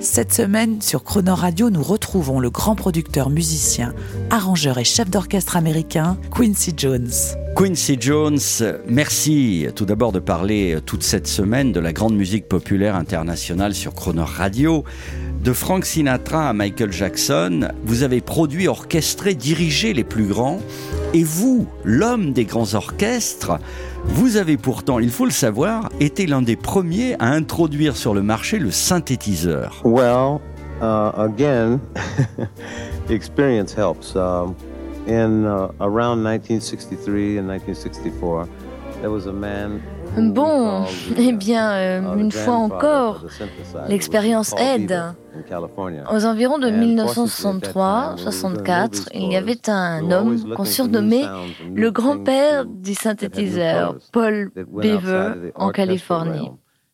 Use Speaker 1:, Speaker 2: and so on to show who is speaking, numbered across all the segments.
Speaker 1: Cette semaine, sur Croner Radio, nous retrouvons le grand producteur, musicien, arrangeur et chef d'orchestre américain, Quincy Jones.
Speaker 2: Quincy Jones, merci tout d'abord de parler toute cette semaine de la grande musique populaire internationale sur Croner Radio. De Frank Sinatra à Michael Jackson, vous avez produit, orchestré, dirigé les plus grands. Et vous, l'homme des grands orchestres, vous avez pourtant, il faut le savoir, été l'un des premiers à introduire sur le marché le synthétiseur.
Speaker 3: Well, uh, again, experience helps. Um, in uh, around 1963 and 1964, there was a man.
Speaker 4: Bon, eh bien, euh,
Speaker 3: uh,
Speaker 4: une fois encore, l'expérience aide. Aux environs de
Speaker 3: And fortunately, at that time, when we were
Speaker 4: 1963-64,
Speaker 3: doing
Speaker 4: il y avait un homme qu'on surnommait le grand-père du synthétiseur, Paul Beaver, en Californie.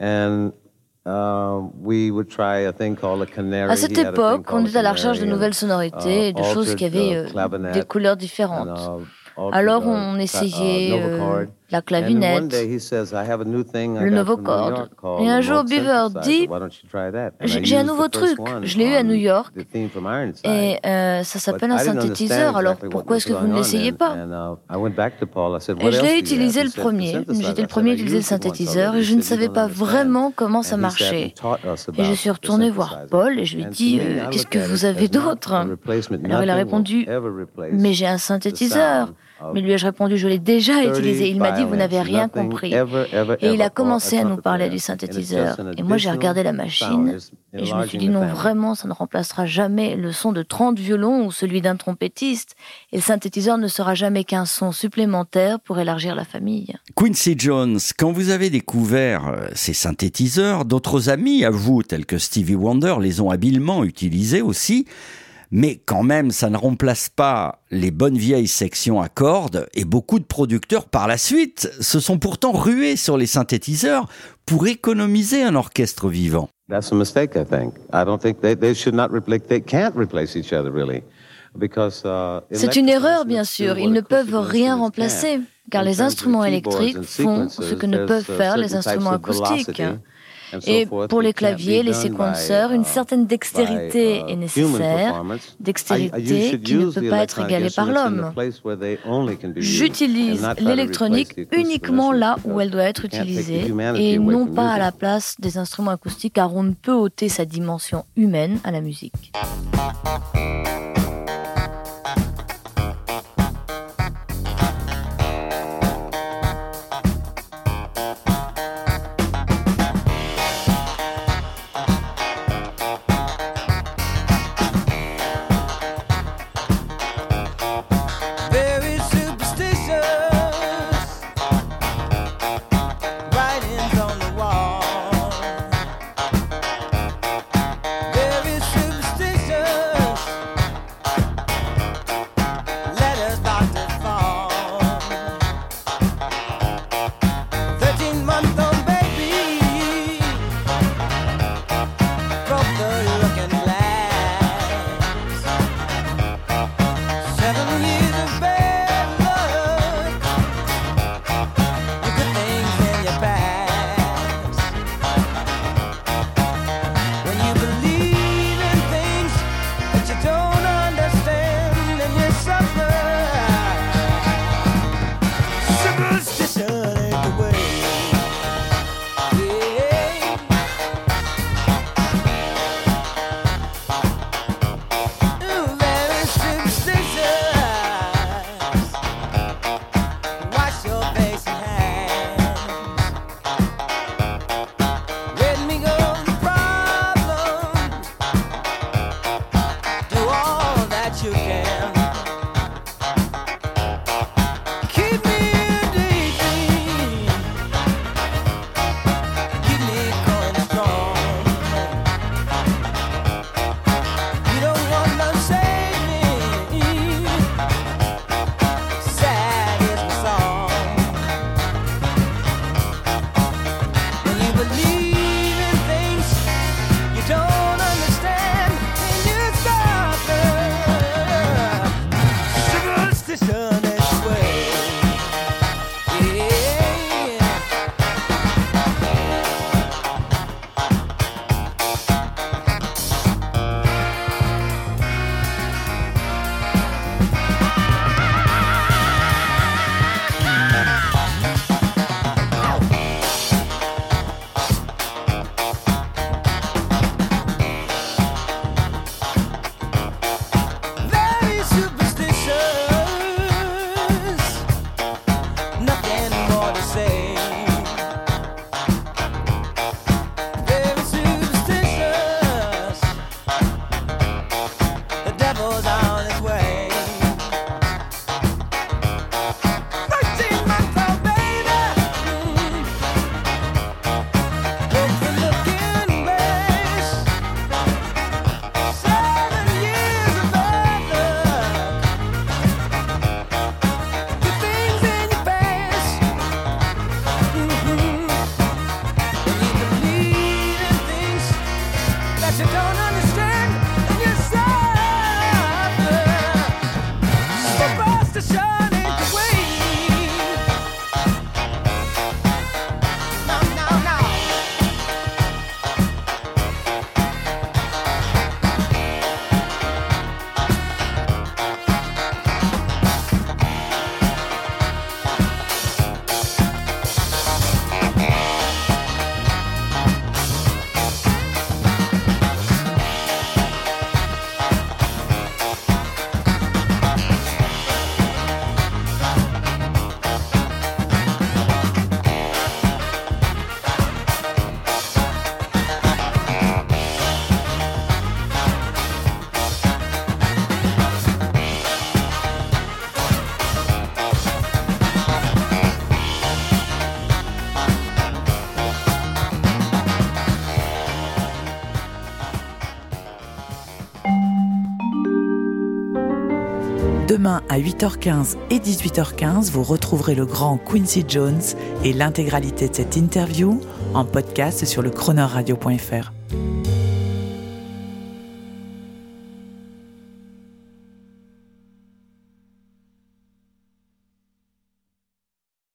Speaker 3: uh.
Speaker 4: À cette époque, on était à la recherche de nouvelles
Speaker 3: and,
Speaker 4: sonorités et de
Speaker 3: uh,
Speaker 4: choses qui avaient euh,
Speaker 3: uh, clavinet
Speaker 4: des couleurs différentes.
Speaker 3: uh,
Speaker 4: Alors
Speaker 3: uh,
Speaker 4: on essayait
Speaker 3: uh,
Speaker 4: euh. La clavinette,
Speaker 3: day he says, "I have a new thing I
Speaker 4: le.
Speaker 3: York called
Speaker 4: Et un jour, Beaver dit,
Speaker 3: Why don't you try that?" And I
Speaker 4: J'ai un nouveau truc, je l'ai eu à New York. Et euh, ça s'appelle un synthétiseur, alors pourquoi est-ce que vous ne l'essayez pas?
Speaker 3: Uh,
Speaker 4: Et
Speaker 3: "What
Speaker 4: je l'ai utilisé
Speaker 3: have?"
Speaker 4: le
Speaker 3: He said, "The
Speaker 4: premier.
Speaker 3: synthesizer."
Speaker 4: J'étais le premier à
Speaker 3: said, "I
Speaker 4: utiliser le synthétiseur
Speaker 3: already."
Speaker 4: et je ne savais
Speaker 3: "You
Speaker 4: pas
Speaker 3: don't understand."
Speaker 4: vraiment comment ça marchait. Et je suis retourné voir. Paul et je lui ai dit euh, Qu'est-ce que vous avez d'autre? Alors il a répondu Mais j'ai un synthétiseur.
Speaker 3: Of
Speaker 4: Mais lui ai-je répondu Je l'ai déjà
Speaker 3: 30
Speaker 4: utilisé. Il m'a dit Vous n'avez rien compris. Et il a commencé à nous parler du synthétiseur. Et moi j'ai regardé la machine et je me suis dit
Speaker 3: the
Speaker 4: non, vraiment, ça ne remplacera jamais le son de 30 violons ou celui d'un trompettiste. Et le synthétiseur ne sera jamais qu'un son supplémentaire pour élargir la famille.
Speaker 2: Quincy Jones, quand vous avez découvert euh, ces synthétiseurs, d'autres amis à vous, tels que Stevie Wonder, les ont habilement utilisés aussi. Mais quand même, ça ne remplace pas les bonnes vieilles sections à cordes et beaucoup de producteurs par la suite se sont pourtant rués sur les synthétiseurs pour économiser un orchestre vivant.
Speaker 3: That's a mistake, I think. I don't think they, they should not replace. They can't replace each other really, because. Uh,
Speaker 4: C'est une erreur, bien sûr. Ils ne peuvent rien remplacer,
Speaker 3: can't.
Speaker 4: car les instruments électriques font ce que ne peuvent
Speaker 3: uh,
Speaker 4: faire les instruments acoustiques. Et pour les claviers, les séquenceurs, une
Speaker 3: uh,
Speaker 4: certaine dextérité
Speaker 3: uh,
Speaker 4: est nécessaire, dextérité qui ne peut pas être égalée par l'homme. J'utilise l'électronique uniquement là où elle doit être utilisée et non pas à la place des instruments acoustiques car on ne peut ôter sa dimension humaine à la musique.
Speaker 1: Demain à 8h15 et 18h15, vous retrouverez le grand Quincy Jones et l'intégralité de cette interview en podcast sur le chroneurradio.fr.